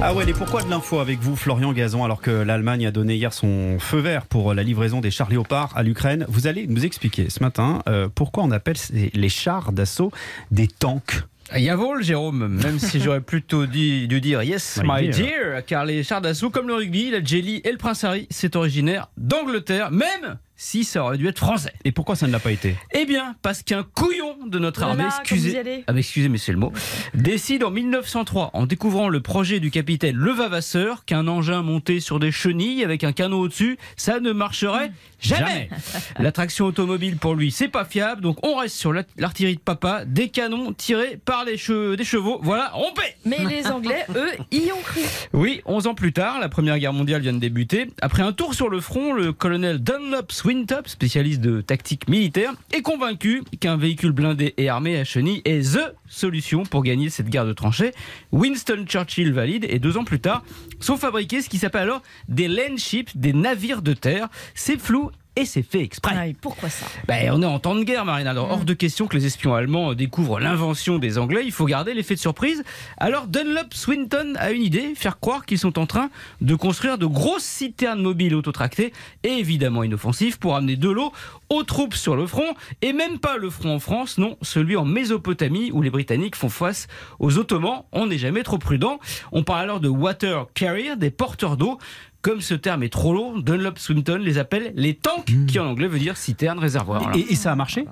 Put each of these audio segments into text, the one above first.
Ah ouais, et pourquoi de l'info avec vous, Florian Gazon, alors que l'Allemagne a donné hier son feu vert pour la livraison des chars Léopard à l'Ukraine? Vous allez nous expliquer ce matin euh, pourquoi on appelle les chars d'assaut des tanks? Yavol, Jérôme, même si j'aurais plutôt dû, dire yes, my, dear. car les chars d'assaut, comme le rugby, la jelly et le prince Harry, c'est originaire d'Angleterre, même si ça aurait dû être français. Et pourquoi ça ne l'a pas été? Eh bien, parce qu'un couillon de notre armée, excusez, ah, excusez, mais c'est le mot, décide en 1903, en découvrant le projet du capitaine Levavasseur, qu'un engin monté sur des chenilles avec un canon au-dessus, ça ne marcherait jamais. La traction automobile pour lui, c'est pas fiable, donc on reste sur l'artillerie de papa, des canons tirés par les cheveux, des chevaux. Voilà, on paie. Mais les Anglais, eux, y ont cru. Oui, 11 ans plus tard, la Première Guerre mondiale vient de débuter. Après un tour sur le front, le colonel Dunlop Wintop, spécialiste de tactique militaire, est convaincu qu'un véhicule blindé et armé à chenilles est THE solution pour gagner cette guerre de tranchées. Winston Churchill valide et deux ans plus tard sont fabriqués ce qui s'appelle alors des land ships, des navires de terre. C'est flou et c'est fait exprès. pourquoi ça? Ben, On est en temps de guerre, Marine. Alors, hors mm. de question que les espions allemands découvrent l'invention des Anglais. Il faut garder l'effet de surprise. Alors, Dunlop Swinton a une idée faire croire qu'ils sont en train de construire de grosses citernes mobiles autotractées et évidemment inoffensives pour amener de l'eau aux troupes sur le front. Et même pas le front en France, non, celui en Mésopotamie où les Britanniques font face aux Ottomans. On n'est jamais trop prudent. On parle alors de water carrier, des porteurs d'eau. Comme ce terme est trop long, Dunlop Swinton les appelle les tanks, hmm. qui en anglais veut dire citerne, réservoir. Et, ça a marché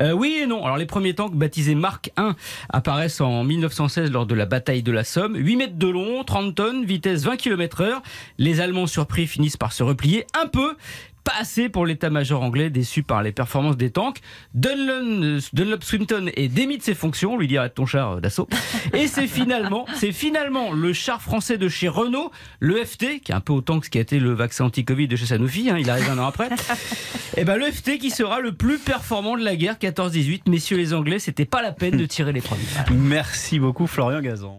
euh, Oui et non. Alors les premiers tanks baptisés Mark I apparaissent en 1916 lors de la bataille de la Somme. 8 mètres de long, 30 tonnes, vitesse 20 km heure. Les Allemands surpris finissent par se replier un peu pas assez pour l'état-major anglais déçu par les performances des tanks. Dunlop, Dunlop Swinton est démis de ses fonctions, lui dirait ton char euh, d'assaut. Et c'est finalement, c'est finalement le char français de chez Renault, le FT, qui est un peu autant que ce qui a été le vaccin anti-Covid de chez Sanofi, hein, il arrive un an après. Et eh ben le FT qui sera le plus performant de la guerre 14-18. Messieurs les Anglais, c'était pas la peine de tirer les premiers. Merci beaucoup Florian Gazan.